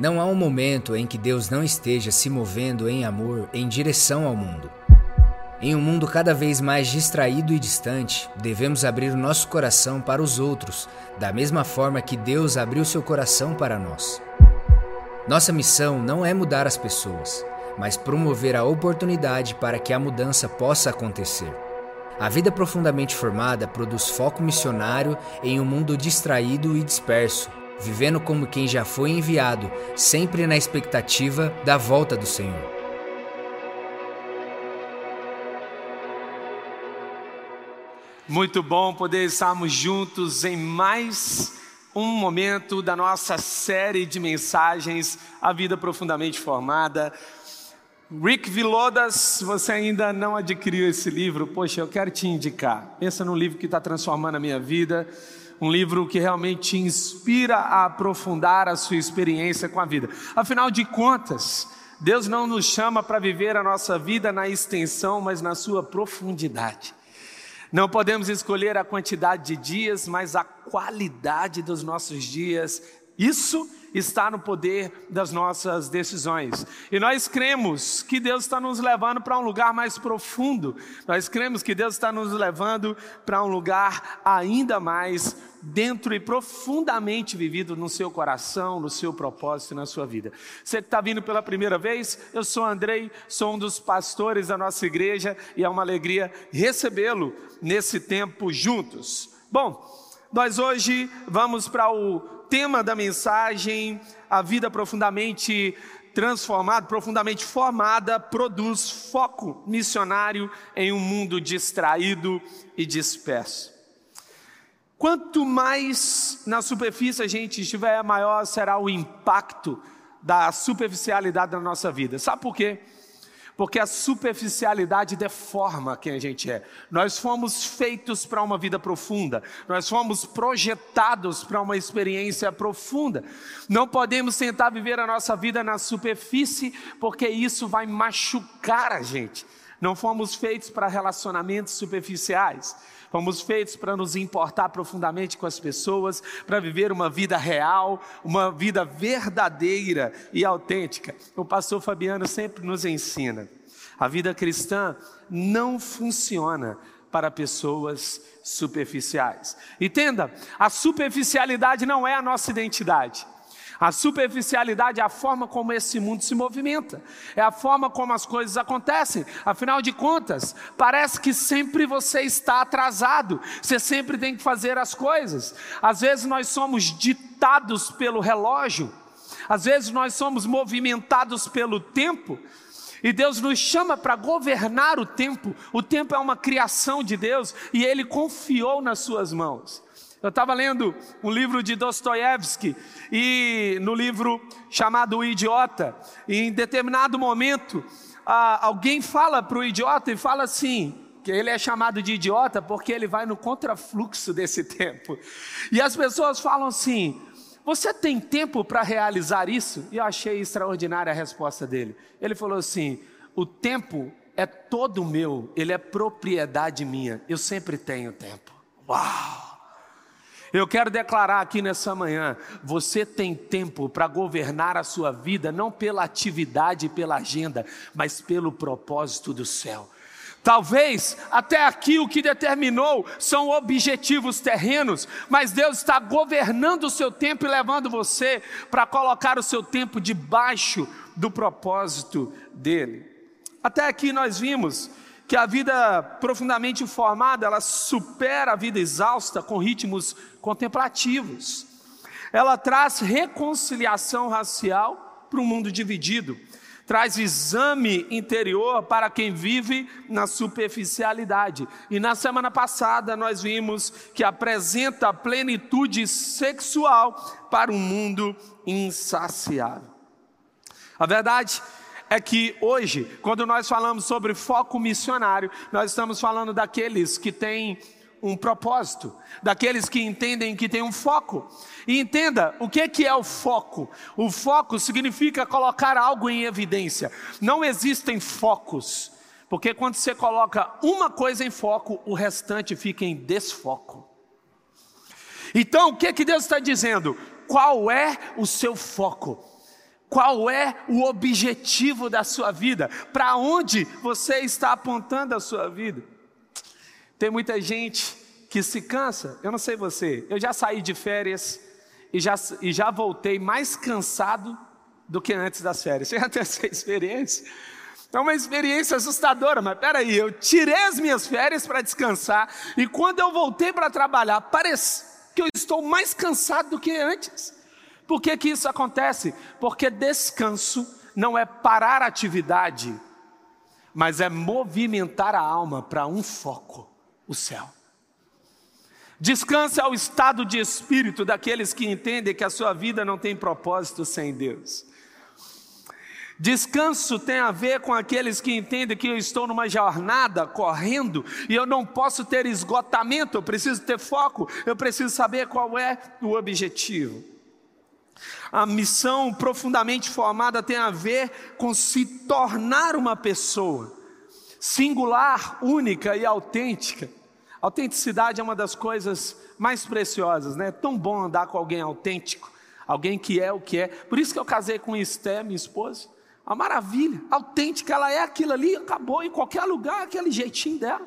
Não há um momento em que Deus não esteja se movendo em amor em direção ao mundo. Em um mundo cada vez mais distraído e distante, devemos abrir o nosso coração para os outros, da mesma forma que Deus abriu seu coração para nós. Nossa missão não é mudar as pessoas, mas promover a oportunidade para que a mudança possa acontecer. A vida profundamente formada produz foco missionário em um mundo distraído e disperso, vivendo como quem já foi enviado, sempre na expectativa da volta do Senhor. Muito bom poder estarmos juntos em mais um momento da nossa série de mensagens A Vida Profundamente Formada. Rick Vilodas, você ainda não adquiriu esse livro, poxa, eu quero te indicar. Pensa num livro que está transformando a minha vida um livro que realmente te inspira a aprofundar a sua experiência com a vida. Afinal de contas, Deus não nos chama para viver a nossa vida na extensão, mas na sua profundidade. Não podemos escolher a quantidade de dias, mas a qualidade dos nossos dias. Isso está no poder das nossas decisões. E nós cremos que Deus está nos levando para um lugar mais profundo. Nós cremos que Deus está nos levando para um lugar ainda mais dentro e profundamente vivido no seu coração, no seu propósito e na sua vida. Você que está vindo pela primeira vez, eu sou Andrei, sou um dos pastores da nossa igreja e é uma alegria recebê-lo nesse tempo juntos. Bom, nós hoje vamos para o tema da mensagem, a vida profundamente transformada, profundamente formada, produz foco missionário em um mundo distraído e disperso. Quanto mais na superfície a gente estiver, maior será o impacto da superficialidade da nossa vida. Sabe por quê? Porque a superficialidade deforma quem a gente é. Nós fomos feitos para uma vida profunda, nós fomos projetados para uma experiência profunda. Não podemos tentar viver a nossa vida na superfície, porque isso vai machucar a gente. Não fomos feitos para relacionamentos superficiais. Fomos feitos para nos importar profundamente com as pessoas, para viver uma vida real, uma vida verdadeira e autêntica. O pastor Fabiano sempre nos ensina. A vida cristã não funciona para pessoas superficiais. Entenda, a superficialidade não é a nossa identidade. A superficialidade é a forma como esse mundo se movimenta, é a forma como as coisas acontecem. Afinal de contas, parece que sempre você está atrasado, você sempre tem que fazer as coisas. Às vezes nós somos ditados pelo relógio, às vezes nós somos movimentados pelo tempo. E Deus nos chama para governar o tempo. O tempo é uma criação de Deus e Ele confiou nas Suas mãos. Eu estava lendo um livro de Dostoiévski e no livro chamado O Idiota, e em determinado momento alguém fala para o idiota e fala assim: que ele é chamado de idiota porque ele vai no contrafluxo desse tempo. E as pessoas falam assim: Você tem tempo para realizar isso? E eu achei extraordinária a resposta dele. Ele falou assim: O tempo é todo meu, ele é propriedade minha, eu sempre tenho tempo. Uau! Eu quero declarar aqui nessa manhã: você tem tempo para governar a sua vida, não pela atividade e pela agenda, mas pelo propósito do céu. Talvez até aqui o que determinou são objetivos terrenos, mas Deus está governando o seu tempo e levando você para colocar o seu tempo debaixo do propósito dele. Até aqui nós vimos que a vida profundamente formada, ela supera a vida exausta com ritmos contemplativos. Ela traz reconciliação racial para um mundo dividido, traz exame interior para quem vive na superficialidade. E na semana passada nós vimos que apresenta plenitude sexual para um mundo insaciável. A verdade é que hoje, quando nós falamos sobre foco missionário, nós estamos falando daqueles que têm um propósito, daqueles que entendem que tem um foco. E entenda, o que é o foco? O foco significa colocar algo em evidência. Não existem focos, porque quando você coloca uma coisa em foco, o restante fica em desfoco. Então, o que que Deus está dizendo? Qual é o seu foco? Qual é o objetivo da sua vida? Para onde você está apontando a sua vida? Tem muita gente que se cansa, eu não sei você, eu já saí de férias e já, e já voltei mais cansado do que antes das férias. Você já tem essa experiência? É uma experiência assustadora, mas peraí, eu tirei as minhas férias para descansar e quando eu voltei para trabalhar, parece que eu estou mais cansado do que antes. Por que, que isso acontece? Porque descanso não é parar a atividade, mas é movimentar a alma para um foco: o céu. Descanso é o estado de espírito daqueles que entendem que a sua vida não tem propósito sem Deus. Descanso tem a ver com aqueles que entendem que eu estou numa jornada correndo e eu não posso ter esgotamento, eu preciso ter foco, eu preciso saber qual é o objetivo. A missão profundamente formada tem a ver com se tornar uma pessoa singular, única e autêntica. Autenticidade é uma das coisas mais preciosas, né? É tão bom andar com alguém autêntico, alguém que é o que é. Por isso que eu casei com Esté, minha esposa. A maravilha, autêntica, ela é aquilo ali, acabou em qualquer lugar, aquele jeitinho dela.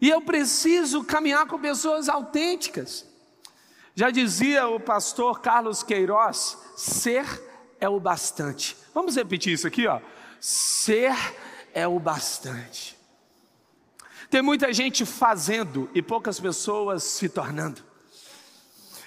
E eu preciso caminhar com pessoas autênticas. Já dizia o pastor Carlos Queiroz: ser é o bastante. Vamos repetir isso aqui, ó. Ser é o bastante. Tem muita gente fazendo e poucas pessoas se tornando.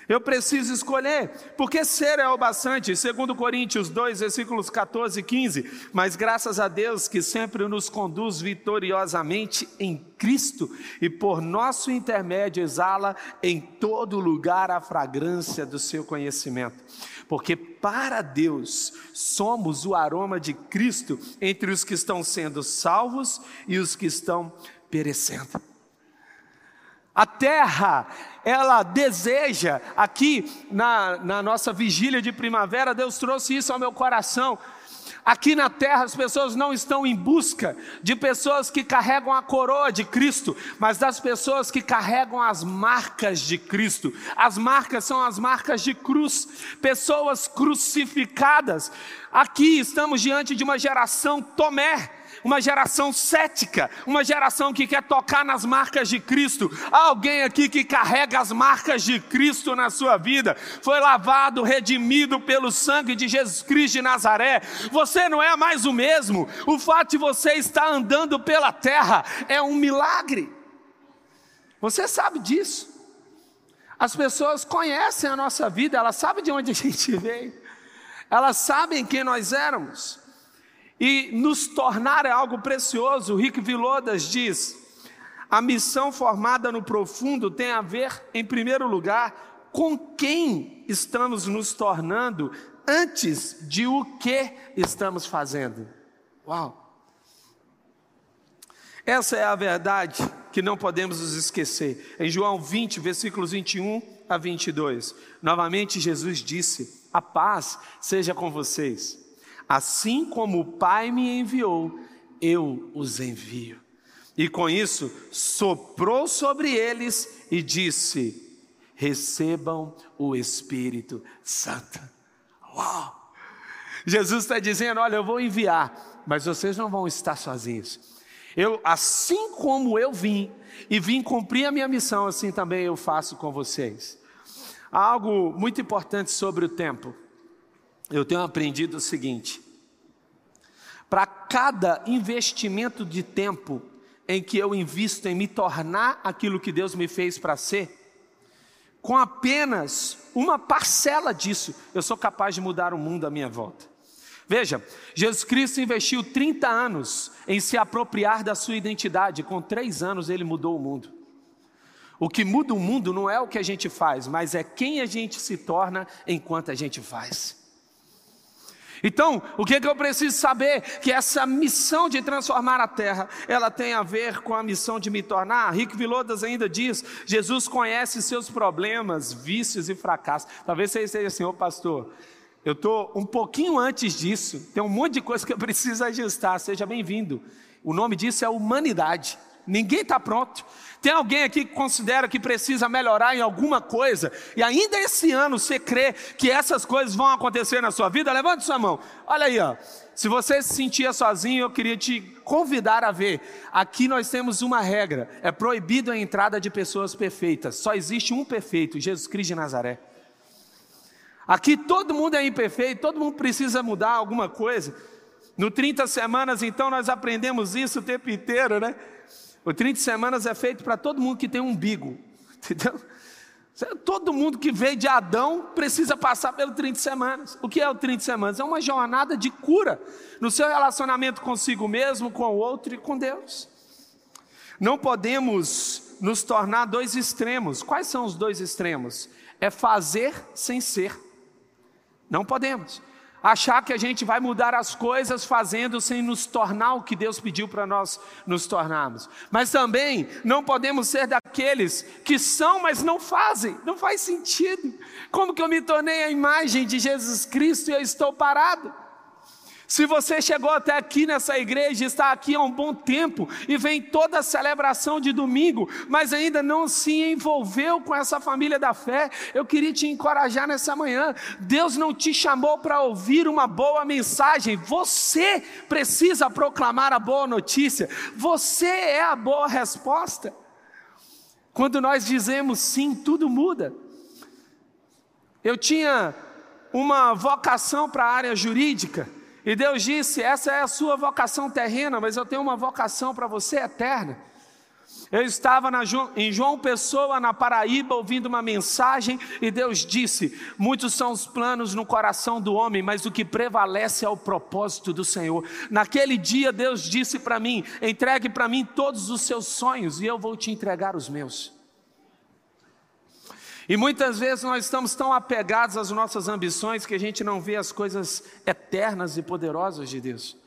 Eu preciso escolher, porque ser é o bastante, segundo Coríntios 2, versículos 14 e 15, mas graças a Deus que sempre nos conduz vitoriosamente em Cristo e por nosso intermédio exala em todo lugar a fragrância do seu conhecimento. Porque para Deus somos o aroma de Cristo entre os que estão sendo salvos e os que estão perecendo. A terra, ela deseja, aqui na, na nossa vigília de primavera, Deus trouxe isso ao meu coração. Aqui na terra as pessoas não estão em busca de pessoas que carregam a coroa de Cristo, mas das pessoas que carregam as marcas de Cristo. As marcas são as marcas de cruz, pessoas crucificadas. Aqui estamos diante de uma geração Tomé uma geração cética, uma geração que quer tocar nas marcas de Cristo. Há alguém aqui que carrega as marcas de Cristo na sua vida, foi lavado, redimido pelo sangue de Jesus Cristo de Nazaré. Você não é mais o mesmo. O fato de você estar andando pela terra é um milagre. Você sabe disso. As pessoas conhecem a nossa vida, elas sabem de onde a gente veio, elas sabem quem nós éramos. E nos tornar é algo precioso. O Rick Vilodas diz: a missão formada no profundo tem a ver, em primeiro lugar, com quem estamos nos tornando antes de o que estamos fazendo. Uau! Essa é a verdade que não podemos nos esquecer. Em João 20, versículos 21 a 22, novamente Jesus disse: A paz seja com vocês. Assim como o Pai me enviou, eu os envio. E com isso, soprou sobre eles e disse: Recebam o Espírito Santo. Uau! Jesus está dizendo: Olha, eu vou enviar, mas vocês não vão estar sozinhos. Eu, assim como eu vim e vim cumprir a minha missão, assim também eu faço com vocês. Há algo muito importante sobre o tempo eu tenho aprendido o seguinte: para cada investimento de tempo em que eu invisto em me tornar aquilo que Deus me fez para ser, com apenas uma parcela disso, eu sou capaz de mudar o mundo à minha volta. Veja, Jesus Cristo investiu 30 anos em se apropriar da sua identidade, com três anos ele mudou o mundo. O que muda o mundo não é o que a gente faz, mas é quem a gente se torna enquanto a gente faz. Então, o que, é que eu preciso saber? Que essa missão de transformar a terra, ela tem a ver com a missão de me tornar. Rick Vilodas ainda diz: Jesus conhece seus problemas, vícios e fracassos. Talvez você esteja assim, ô pastor, eu estou um pouquinho antes disso, tem um monte de coisa que eu preciso ajustar. Seja bem-vindo. O nome disso é humanidade. Ninguém está pronto. Tem alguém aqui que considera que precisa melhorar em alguma coisa e ainda esse ano você crê que essas coisas vão acontecer na sua vida? Levante sua mão. Olha aí, ó. Se você se sentia sozinho, eu queria te convidar a ver. Aqui nós temos uma regra: é proibido a entrada de pessoas perfeitas. Só existe um perfeito, Jesus Cristo de Nazaré. Aqui todo mundo é imperfeito, todo mundo precisa mudar alguma coisa. No 30 semanas, então, nós aprendemos isso o tempo inteiro, né? O 30 semanas é feito para todo mundo que tem um umbigo, entendeu? Todo mundo que veio de Adão precisa passar pelo 30 semanas. O que é o 30 semanas? É uma jornada de cura no seu relacionamento consigo mesmo, com o outro e com Deus. Não podemos nos tornar dois extremos. Quais são os dois extremos? É fazer sem ser. Não podemos achar que a gente vai mudar as coisas fazendo sem nos tornar o que Deus pediu para nós nos tornarmos. Mas também não podemos ser daqueles que são, mas não fazem. Não faz sentido. Como que eu me tornei a imagem de Jesus Cristo e eu estou parado? Se você chegou até aqui nessa igreja, está aqui há um bom tempo e vem toda a celebração de domingo, mas ainda não se envolveu com essa família da fé, eu queria te encorajar nessa manhã. Deus não te chamou para ouvir uma boa mensagem, você precisa proclamar a boa notícia, você é a boa resposta. Quando nós dizemos sim, tudo muda. Eu tinha uma vocação para a área jurídica. E Deus disse: Essa é a sua vocação terrena, mas eu tenho uma vocação para você eterna. Eu estava na, em João Pessoa, na Paraíba, ouvindo uma mensagem, e Deus disse: Muitos são os planos no coração do homem, mas o que prevalece é o propósito do Senhor. Naquele dia, Deus disse para mim: Entregue para mim todos os seus sonhos, e eu vou te entregar os meus. E muitas vezes nós estamos tão apegados às nossas ambições que a gente não vê as coisas eternas e poderosas de Deus.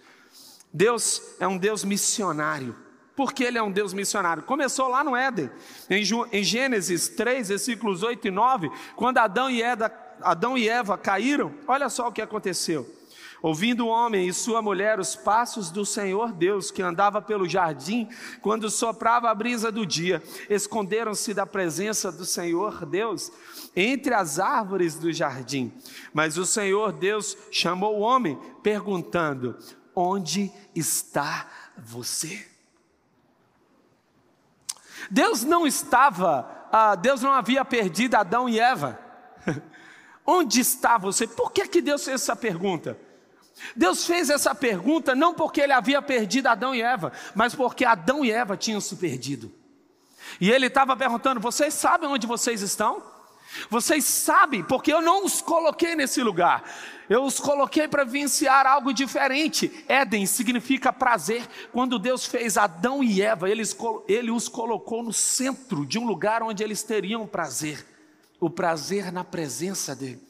Deus é um Deus missionário. Por que ele é um Deus missionário? Começou lá no Éden, em Gênesis 3, versículos 8 e 9, quando Adão e Eva, Adão e Eva caíram, olha só o que aconteceu. Ouvindo o homem e sua mulher os passos do Senhor Deus, que andava pelo jardim, quando soprava a brisa do dia, esconderam-se da presença do Senhor Deus entre as árvores do jardim. Mas o Senhor Deus chamou o homem, perguntando: Onde está você? Deus não estava, ah, Deus não havia perdido Adão e Eva. Onde está você? Por que, que Deus fez essa pergunta? Deus fez essa pergunta não porque ele havia perdido Adão e Eva, mas porque Adão e Eva tinham se perdido. E ele estava perguntando: vocês sabem onde vocês estão? Vocês sabem, porque eu não os coloquei nesse lugar, eu os coloquei para vivenciar algo diferente. Éden significa prazer. Quando Deus fez Adão e Eva, ele, ele os colocou no centro de um lugar onde eles teriam prazer o prazer na presença dele.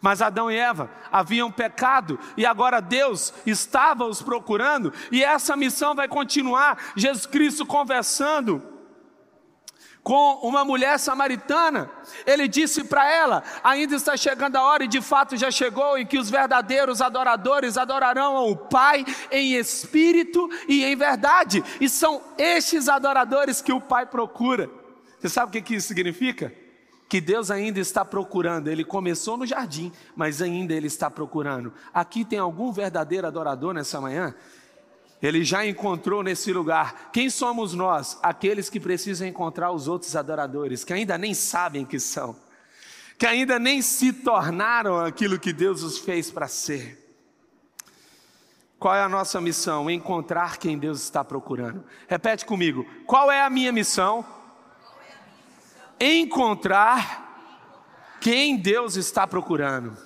Mas Adão e Eva haviam pecado e agora Deus estava os procurando, e essa missão vai continuar. Jesus Cristo conversando com uma mulher samaritana, ele disse para ela: ainda está chegando a hora, e de fato já chegou, em que os verdadeiros adoradores adorarão ao Pai em espírito e em verdade, e são estes adoradores que o Pai procura. Você sabe o que isso significa? Que Deus ainda está procurando. Ele começou no jardim, mas ainda Ele está procurando. Aqui tem algum verdadeiro adorador nessa manhã? Ele já encontrou nesse lugar. Quem somos nós? Aqueles que precisam encontrar os outros adoradores, que ainda nem sabem que são, que ainda nem se tornaram aquilo que Deus os fez para ser. Qual é a nossa missão? Encontrar quem Deus está procurando. Repete comigo: qual é a minha missão? Encontrar quem Deus está procurando.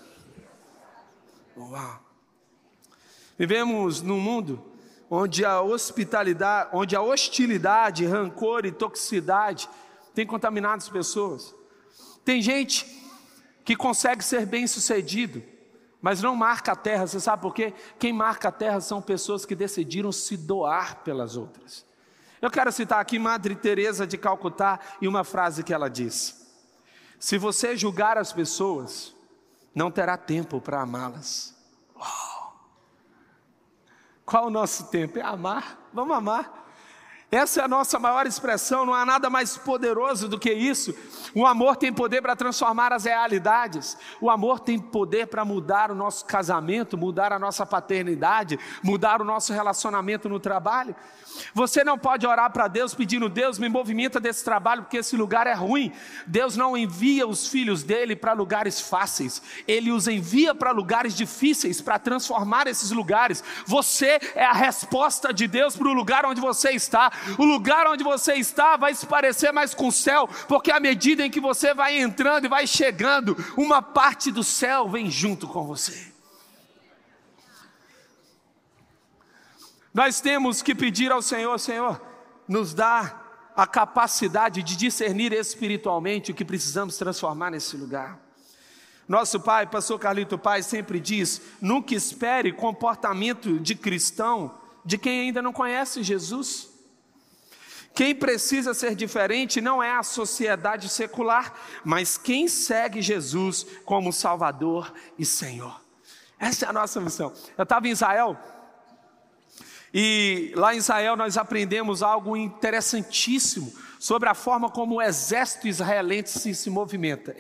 Uau. Vivemos num mundo onde a hospitalidade, onde a hostilidade, rancor e toxicidade tem contaminado as pessoas. Tem gente que consegue ser bem-sucedido, mas não marca a terra. Você sabe por quê? Quem marca a terra são pessoas que decidiram se doar pelas outras. Eu quero citar aqui Madre Teresa de Calcutá e uma frase que ela diz: Se você julgar as pessoas, não terá tempo para amá-las. Qual o nosso tempo? É amar. Vamos amar. Essa é a nossa maior expressão, não há nada mais poderoso do que isso. O amor tem poder para transformar as realidades, o amor tem poder para mudar o nosso casamento, mudar a nossa paternidade, mudar o nosso relacionamento no trabalho. Você não pode orar para Deus pedindo, Deus, me movimenta desse trabalho, porque esse lugar é ruim. Deus não envia os filhos dele para lugares fáceis, ele os envia para lugares difíceis, para transformar esses lugares. Você é a resposta de Deus para o lugar onde você está. O lugar onde você está vai se parecer mais com o céu, porque à medida em que você vai entrando e vai chegando, uma parte do céu vem junto com você. Nós temos que pedir ao Senhor, Senhor, nos dá a capacidade de discernir espiritualmente o que precisamos transformar nesse lugar. Nosso pai, pastor Carlito Pai, sempre diz: nunca espere comportamento de cristão de quem ainda não conhece Jesus. Quem precisa ser diferente não é a sociedade secular, mas quem segue Jesus como Salvador e Senhor. Essa é a nossa missão. Eu estava em Israel e lá em Israel nós aprendemos algo interessantíssimo sobre a forma como o exército israelense se, se movimenta.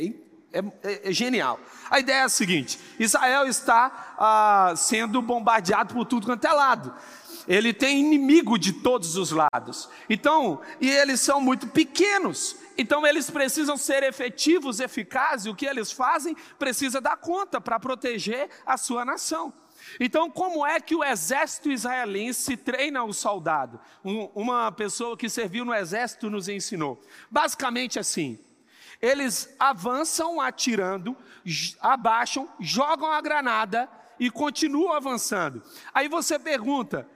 É, é, é, genial. A ideia é a seguinte: Israel está ah, sendo bombardeado por tudo quanto é lado. Ele tem inimigo de todos os lados. Então, e eles são muito pequenos. Então eles precisam ser efetivos, eficazes. O que eles fazem precisa dar conta para proteger a sua nação. Então, como é que o exército israelense treina o soldado? Um, uma pessoa que serviu no exército nos ensinou. Basicamente assim: eles avançam atirando, abaixam, jogam a granada e continuam avançando. Aí você pergunta: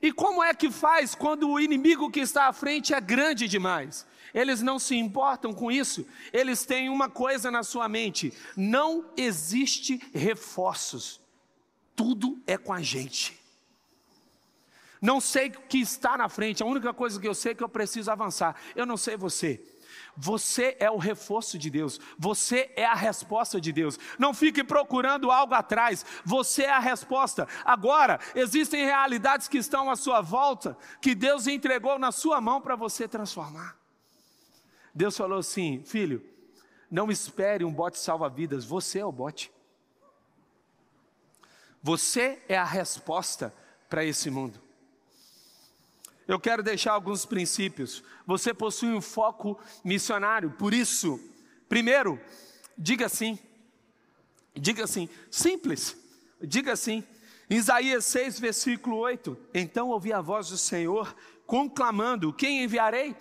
e como é que faz quando o inimigo que está à frente é grande demais? Eles não se importam com isso, eles têm uma coisa na sua mente: não existe reforços tudo é com a gente. Não sei o que está na frente, a única coisa que eu sei é que eu preciso avançar. Eu não sei você. Você é o reforço de Deus, você é a resposta de Deus. Não fique procurando algo atrás, você é a resposta. Agora, existem realidades que estão à sua volta, que Deus entregou na sua mão para você transformar. Deus falou assim: filho, não espere um bote salva-vidas, você é o bote. Você é a resposta para esse mundo. Eu quero deixar alguns princípios. Você possui um foco missionário, por isso, primeiro, diga assim. Diga assim, simples. Diga. Em Isaías 6, versículo 8: Então ouvi a voz do Senhor conclamando: Quem enviarei?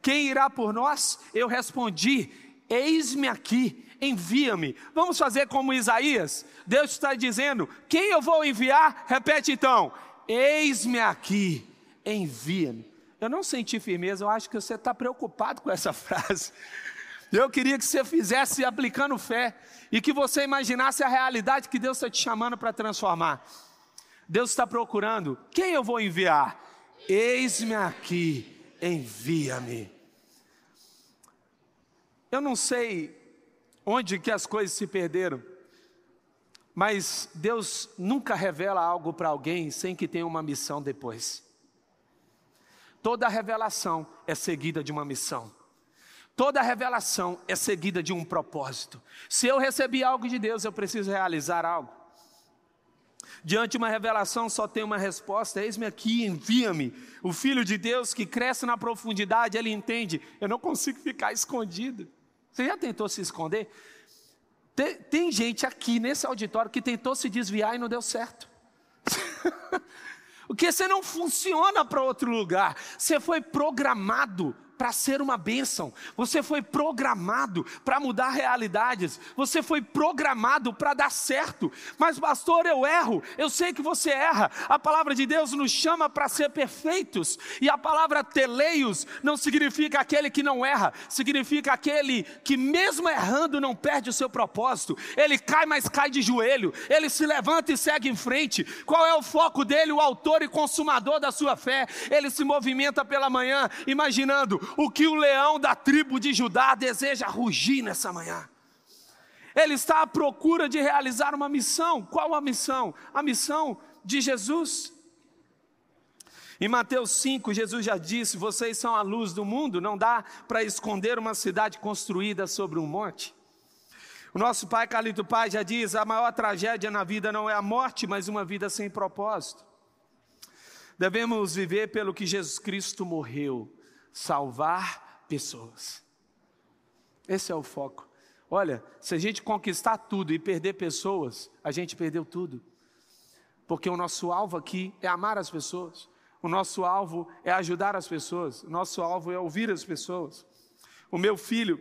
Quem irá por nós? Eu respondi: Eis-me aqui, envia-me. Vamos fazer como Isaías? Deus está dizendo: Quem eu vou enviar? Repete então: Eis-me aqui, envia-me. Eu não senti firmeza, eu acho que você está preocupado com essa frase. Eu queria que você fizesse aplicando fé e que você imaginasse a realidade que Deus está te chamando para transformar. Deus está procurando: quem eu vou enviar? Eis-me aqui, envia-me. Eu não sei onde que as coisas se perderam. Mas Deus nunca revela algo para alguém sem que tenha uma missão depois. Toda revelação é seguida de uma missão. Toda revelação é seguida de um propósito. Se eu recebi algo de Deus, eu preciso realizar algo. Diante de uma revelação só tem uma resposta: eis-me aqui, envia-me. O Filho de Deus que cresce na profundidade, ele entende: eu não consigo ficar escondido. Você já tentou se esconder? Tem, tem gente aqui nesse auditório que tentou se desviar e não deu certo. Porque você não funciona para outro lugar. Você foi programado para ser uma bênção, você foi programado para mudar realidades, você foi programado para dar certo. Mas, pastor, eu erro, eu sei que você erra. A palavra de Deus nos chama para ser perfeitos, e a palavra teleios não significa aquele que não erra, significa aquele que, mesmo errando, não perde o seu propósito. Ele cai, mas cai de joelho, ele se levanta e segue em frente. Qual é o foco dele? O autor e consumador da sua fé. Ele se movimenta pela manhã, imaginando o que o leão da tribo de Judá deseja rugir nessa manhã. Ele está à procura de realizar uma missão. Qual a missão? A missão de Jesus. Em Mateus 5, Jesus já disse: Vocês são a luz do mundo, não dá para esconder uma cidade construída sobre um monte. O nosso pai Calito Pai já diz: a maior tragédia na vida não é a morte, mas uma vida sem propósito. Devemos viver pelo que Jesus Cristo morreu, salvar pessoas. Esse é o foco. Olha, se a gente conquistar tudo e perder pessoas, a gente perdeu tudo. Porque o nosso alvo aqui é amar as pessoas. O nosso alvo é ajudar as pessoas. O nosso alvo é ouvir as pessoas. O meu filho,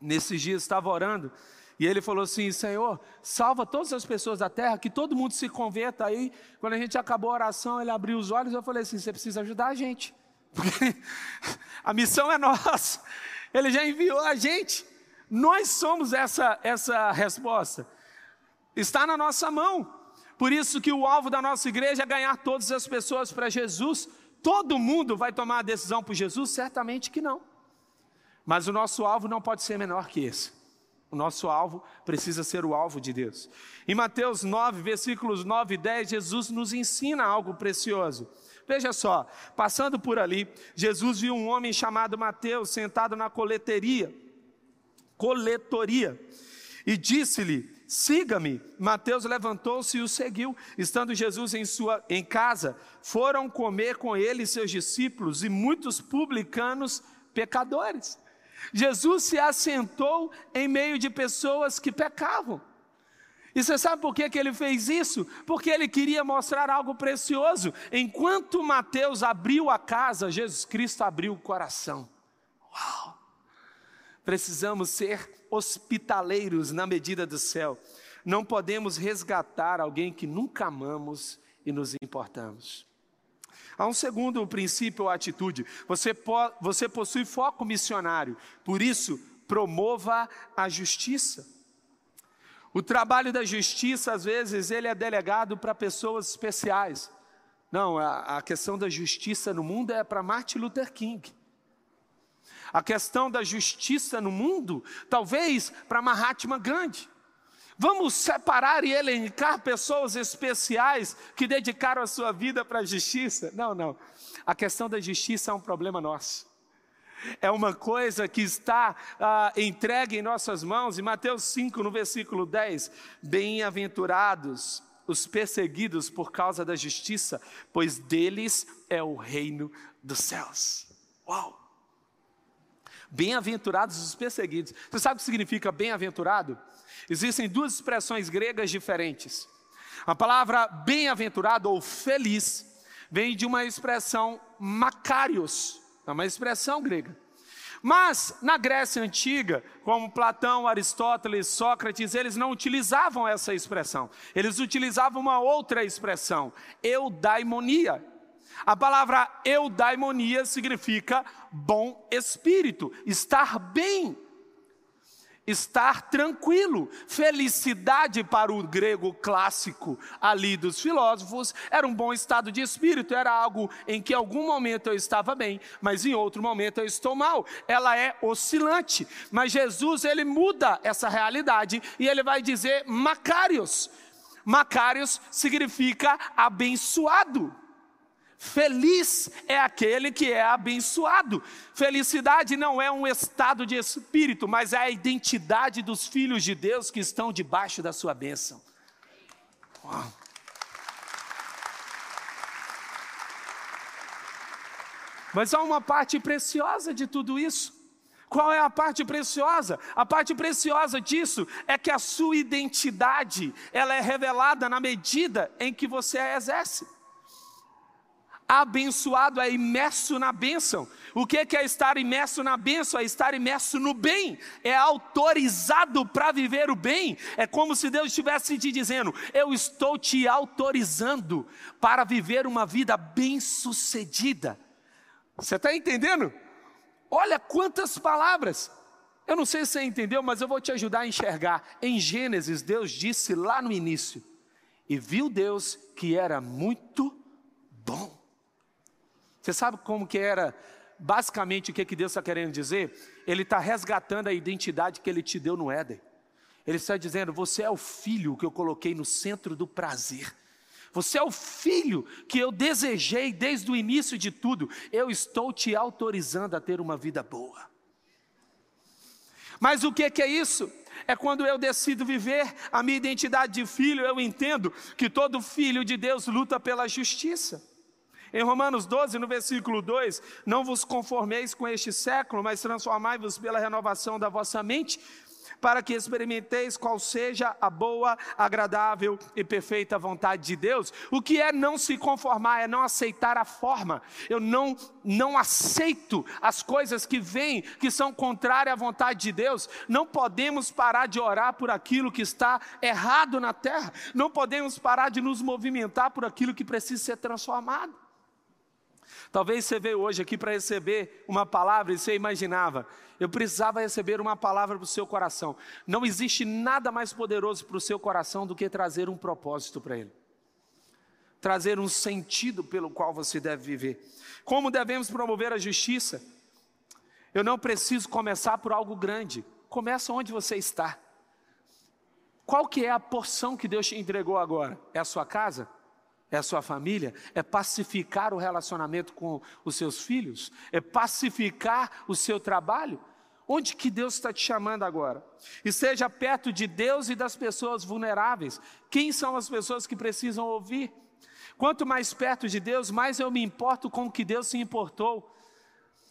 nesses dias, estava orando e ele falou assim: Senhor, salva todas as pessoas da terra, que todo mundo se converta. Aí, quando a gente acabou a oração, ele abriu os olhos e eu falei assim: Você precisa ajudar a gente, porque a missão é nossa. Ele já enviou a gente. Nós somos essa, essa resposta. Está na nossa mão. Por isso que o alvo da nossa igreja é ganhar todas as pessoas para Jesus. Todo mundo vai tomar a decisão por Jesus? Certamente que não. Mas o nosso alvo não pode ser menor que esse. O nosso alvo precisa ser o alvo de Deus. Em Mateus 9, versículos 9 e 10, Jesus nos ensina algo precioso. Veja só, passando por ali, Jesus viu um homem chamado Mateus sentado na coleteria, coletoria, e disse-lhe: Siga-me. Mateus levantou-se e o seguiu. Estando Jesus em sua em casa, foram comer com ele seus discípulos e muitos publicanos pecadores. Jesus se assentou em meio de pessoas que pecavam. E você sabe por que, que ele fez isso? Porque ele queria mostrar algo precioso. Enquanto Mateus abriu a casa, Jesus Cristo abriu o coração. Uau! Precisamos ser hospitaleiros na medida do céu. Não podemos resgatar alguém que nunca amamos e nos importamos. Há um segundo princípio ou atitude. Você, po você possui foco missionário, por isso, promova a justiça. O trabalho da justiça, às vezes, ele é delegado para pessoas especiais. Não, a, a questão da justiça no mundo é para Martin Luther King. A questão da justiça no mundo, talvez para Mahatma Gandhi. Vamos separar e elencar pessoas especiais que dedicaram a sua vida para a justiça? Não, não. A questão da justiça é um problema nosso. É uma coisa que está ah, entregue em nossas mãos. Em Mateus 5, no versículo 10: Bem-aventurados os perseguidos por causa da justiça, pois deles é o reino dos céus. Uau! Bem-aventurados os perseguidos. Você sabe o que significa bem-aventurado? Existem duas expressões gregas diferentes. A palavra bem-aventurado ou feliz vem de uma expressão macarios, é uma expressão grega. Mas na Grécia antiga, como Platão, Aristóteles, Sócrates, eles não utilizavam essa expressão. Eles utilizavam uma outra expressão, eudaimonia. A palavra eudaimonia significa bom espírito, estar bem estar tranquilo. Felicidade para o grego clássico ali dos filósofos era um bom estado de espírito, era algo em que em algum momento eu estava bem, mas em outro momento eu estou mal. Ela é oscilante, mas Jesus ele muda essa realidade e ele vai dizer Macários. Macários significa abençoado. Feliz é aquele que é abençoado. Felicidade não é um estado de espírito, mas é a identidade dos filhos de Deus que estão debaixo da sua bênção. Uau. Mas há uma parte preciosa de tudo isso. Qual é a parte preciosa? A parte preciosa disso é que a sua identidade, ela é revelada na medida em que você a exerce. Abençoado é imerso na bênção. O que é estar imerso na bênção? É estar imerso no bem. É autorizado para viver o bem. É como se Deus estivesse te dizendo: Eu estou te autorizando para viver uma vida bem-sucedida. Você está entendendo? Olha quantas palavras. Eu não sei se você entendeu, mas eu vou te ajudar a enxergar. Em Gênesis, Deus disse lá no início: E viu Deus que era muito bom. Você sabe como que era basicamente o que, que Deus está querendo dizer? Ele está resgatando a identidade que Ele te deu no Éden. Ele está dizendo: Você é o filho que eu coloquei no centro do prazer. Você é o filho que eu desejei desde o início de tudo. Eu estou te autorizando a ter uma vida boa. Mas o que é isso? É quando eu decido viver a minha identidade de filho, eu entendo que todo filho de Deus luta pela justiça. Em Romanos 12, no versículo 2: Não vos conformeis com este século, mas transformai-vos pela renovação da vossa mente, para que experimenteis qual seja a boa, agradável e perfeita vontade de Deus. O que é não se conformar, é não aceitar a forma. Eu não, não aceito as coisas que vêm, que são contrárias à vontade de Deus. Não podemos parar de orar por aquilo que está errado na terra. Não podemos parar de nos movimentar por aquilo que precisa ser transformado. Talvez você veio hoje aqui para receber uma palavra e você imaginava, eu precisava receber uma palavra para o seu coração. Não existe nada mais poderoso para o seu coração do que trazer um propósito para ele, trazer um sentido pelo qual você deve viver. Como devemos promover a justiça? Eu não preciso começar por algo grande. Começa onde você está. Qual que é a porção que Deus te entregou agora? É a sua casa? É a sua família, é pacificar o relacionamento com os seus filhos, é pacificar o seu trabalho. Onde que Deus está te chamando agora? E seja perto de Deus e das pessoas vulneráveis. Quem são as pessoas que precisam ouvir? Quanto mais perto de Deus, mais eu me importo com o que Deus se importou.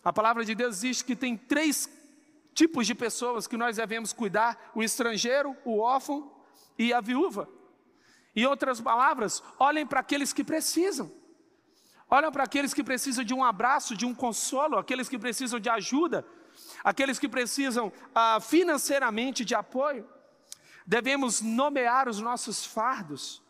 A palavra de Deus diz que tem três tipos de pessoas que nós devemos cuidar: o estrangeiro, o órfão e a viúva. Em outras palavras, olhem para aqueles que precisam. Olhem para aqueles que precisam de um abraço, de um consolo, aqueles que precisam de ajuda, aqueles que precisam ah, financeiramente de apoio. Devemos nomear os nossos fardos.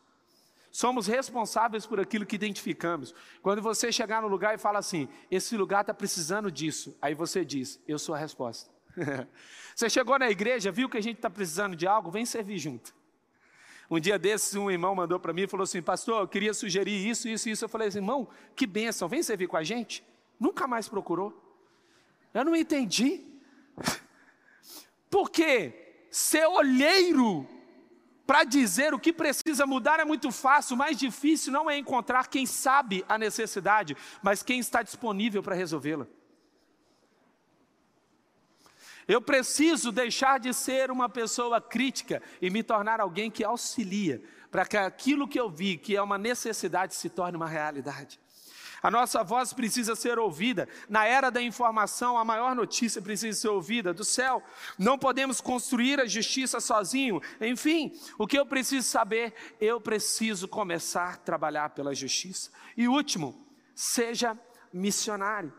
Somos responsáveis por aquilo que identificamos. Quando você chegar no lugar e fala assim: esse lugar está precisando disso, aí você diz: eu sou a resposta. você chegou na igreja, viu que a gente está precisando de algo, vem servir junto. Um dia desses, um irmão mandou para mim e falou assim: Pastor, eu queria sugerir isso, isso, isso. Eu falei assim: Irmão, que bênção, vem servir com a gente. Nunca mais procurou. Eu não entendi. Porque ser olheiro para dizer o que precisa mudar é muito fácil, o mais difícil não é encontrar quem sabe a necessidade, mas quem está disponível para resolvê-la. Eu preciso deixar de ser uma pessoa crítica e me tornar alguém que auxilia, para que aquilo que eu vi, que é uma necessidade, se torne uma realidade. A nossa voz precisa ser ouvida. Na era da informação, a maior notícia precisa ser ouvida do céu. Não podemos construir a justiça sozinho. Enfim, o que eu preciso saber? Eu preciso começar a trabalhar pela justiça. E último, seja missionário.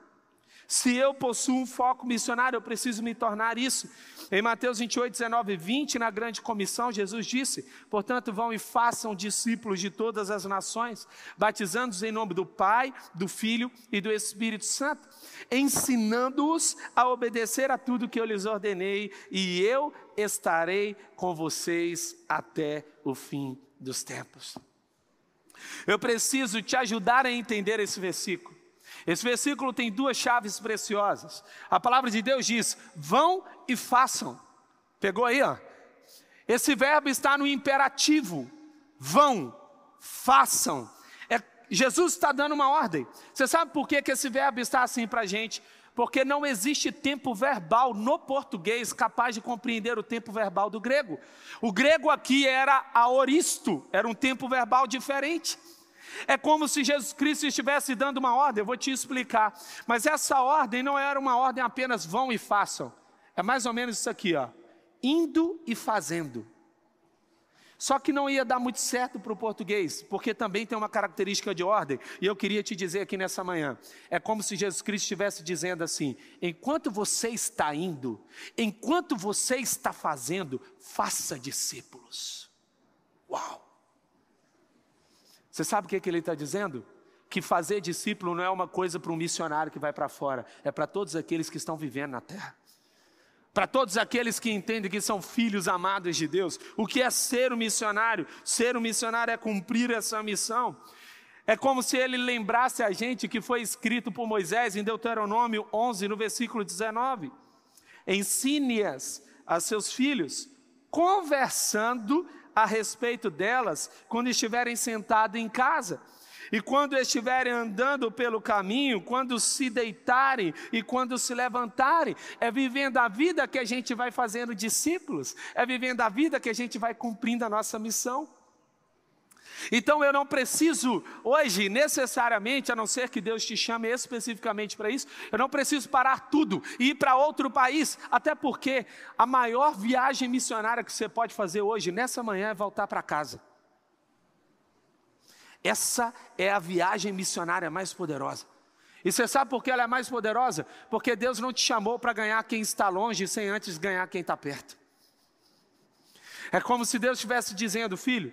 Se eu possuo um foco missionário, eu preciso me tornar isso. Em Mateus 28, 19 e 20, na grande comissão, Jesus disse: Portanto, vão e façam discípulos de todas as nações, batizando-os em nome do Pai, do Filho e do Espírito Santo, ensinando-os a obedecer a tudo que eu lhes ordenei, e eu estarei com vocês até o fim dos tempos. Eu preciso te ajudar a entender esse versículo. Esse versículo tem duas chaves preciosas. A palavra de Deus diz: vão e façam. Pegou aí, ó? Esse verbo está no imperativo. Vão, façam. É, Jesus está dando uma ordem. Você sabe por que, que esse verbo está assim para a gente? Porque não existe tempo verbal no português capaz de compreender o tempo verbal do grego. O grego aqui era aoristo, era um tempo verbal diferente. É como se Jesus Cristo estivesse dando uma ordem, eu vou te explicar. Mas essa ordem não era uma ordem apenas vão e façam. É mais ou menos isso aqui, ó. Indo e fazendo. Só que não ia dar muito certo para o português, porque também tem uma característica de ordem, e eu queria te dizer aqui nessa manhã: é como se Jesus Cristo estivesse dizendo assim: enquanto você está indo, enquanto você está fazendo, faça discípulos. Uau! Você sabe o que, que ele está dizendo? Que fazer discípulo não é uma coisa para um missionário que vai para fora, é para todos aqueles que estão vivendo na terra. Para todos aqueles que entendem que são filhos amados de Deus. O que é ser um missionário? Ser um missionário é cumprir essa missão. É como se ele lembrasse a gente que foi escrito por Moisés em Deuteronômio 11, no versículo 19: Ensine-as a seus filhos, conversando a respeito delas quando estiverem sentados em casa. E quando estiverem andando pelo caminho, quando se deitarem e quando se levantarem, é vivendo a vida que a gente vai fazendo discípulos, é vivendo a vida que a gente vai cumprindo a nossa missão. Então eu não preciso hoje, necessariamente, a não ser que Deus te chame especificamente para isso, eu não preciso parar tudo e ir para outro país, até porque a maior viagem missionária que você pode fazer hoje, nessa manhã, é voltar para casa. Essa é a viagem missionária mais poderosa. E você sabe por que ela é mais poderosa? Porque Deus não te chamou para ganhar quem está longe sem antes ganhar quem está perto. É como se Deus estivesse dizendo, filho,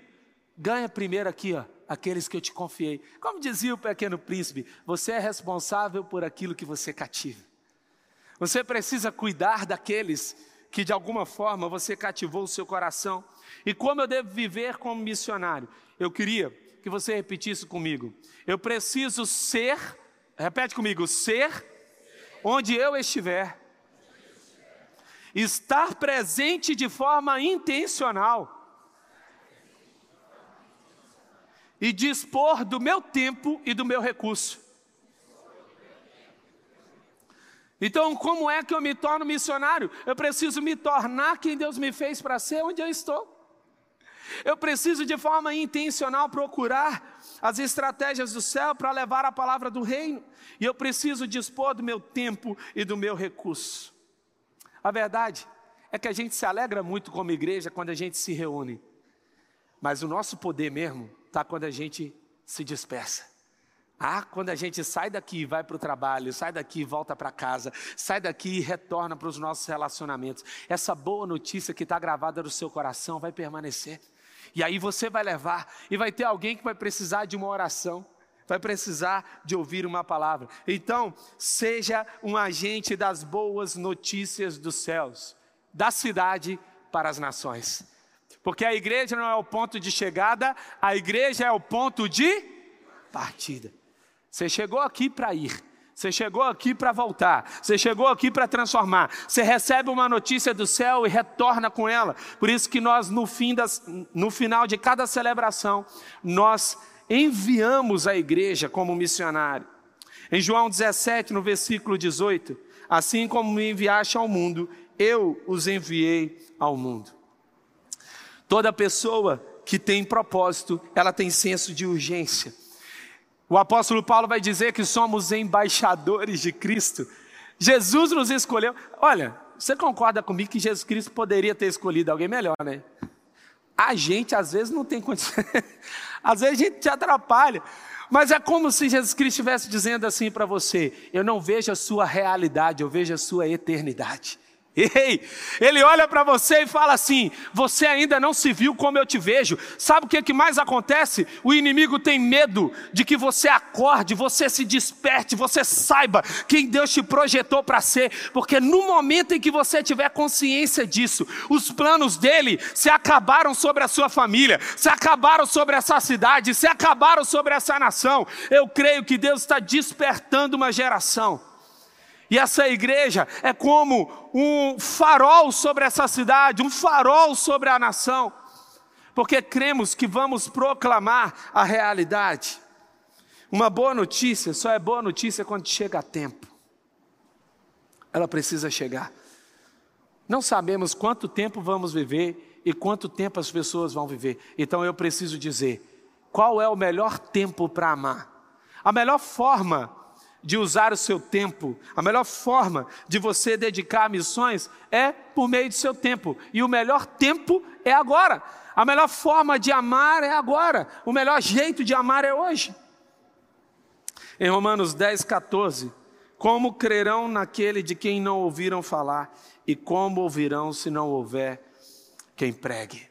ganha primeiro aqui, ó, aqueles que eu te confiei. Como dizia o pequeno príncipe, você é responsável por aquilo que você cativa. Você precisa cuidar daqueles que de alguma forma você cativou o seu coração. E como eu devo viver como missionário? Eu queria que você repetisse comigo. Eu preciso ser, repete comigo, ser onde eu estiver. Estar presente de forma intencional e dispor do meu tempo e do meu recurso. Então, como é que eu me torno missionário? Eu preciso me tornar quem Deus me fez para ser onde eu estou. Eu preciso de forma intencional procurar as estratégias do céu para levar a palavra do reino. E eu preciso dispor do meu tempo e do meu recurso. A verdade é que a gente se alegra muito como igreja quando a gente se reúne. Mas o nosso poder mesmo está quando a gente se dispersa. Ah, quando a gente sai daqui vai para o trabalho, sai daqui volta para casa, sai daqui e retorna para os nossos relacionamentos. Essa boa notícia que está gravada no seu coração vai permanecer. E aí você vai levar, e vai ter alguém que vai precisar de uma oração, vai precisar de ouvir uma palavra. Então, seja um agente das boas notícias dos céus, da cidade para as nações. Porque a igreja não é o ponto de chegada, a igreja é o ponto de partida. Você chegou aqui para ir. Você chegou aqui para voltar, você chegou aqui para transformar. Você recebe uma notícia do céu e retorna com ela. Por isso que nós no fim das, no final de cada celebração, nós enviamos a igreja como missionário. Em João 17, no versículo 18, assim como me enviaste ao mundo, eu os enviei ao mundo. Toda pessoa que tem propósito, ela tem senso de urgência. O apóstolo Paulo vai dizer que somos embaixadores de Cristo. Jesus nos escolheu. Olha, você concorda comigo que Jesus Cristo poderia ter escolhido alguém melhor, né? A gente às vezes não tem condição. às vezes a gente te atrapalha. Mas é como se Jesus Cristo estivesse dizendo assim para você: eu não vejo a sua realidade, eu vejo a sua eternidade. Ei, ele olha para você e fala assim: Você ainda não se viu como eu te vejo. Sabe o que, que mais acontece? O inimigo tem medo de que você acorde, você se desperte, você saiba quem Deus te projetou para ser, porque no momento em que você tiver consciência disso, os planos dele se acabaram sobre a sua família, se acabaram sobre essa cidade, se acabaram sobre essa nação. Eu creio que Deus está despertando uma geração e essa igreja é como um farol sobre essa cidade, um farol sobre a nação, porque cremos que vamos proclamar a realidade. Uma boa notícia só é boa notícia quando chega a tempo. Ela precisa chegar. Não sabemos quanto tempo vamos viver e quanto tempo as pessoas vão viver. Então eu preciso dizer: qual é o melhor tempo para amar? A melhor forma de usar o seu tempo, a melhor forma de você dedicar a missões é por meio do seu tempo. E o melhor tempo é agora. A melhor forma de amar é agora. O melhor jeito de amar é hoje. Em Romanos 10, 14: Como crerão naquele de quem não ouviram falar? E como ouvirão se não houver quem pregue?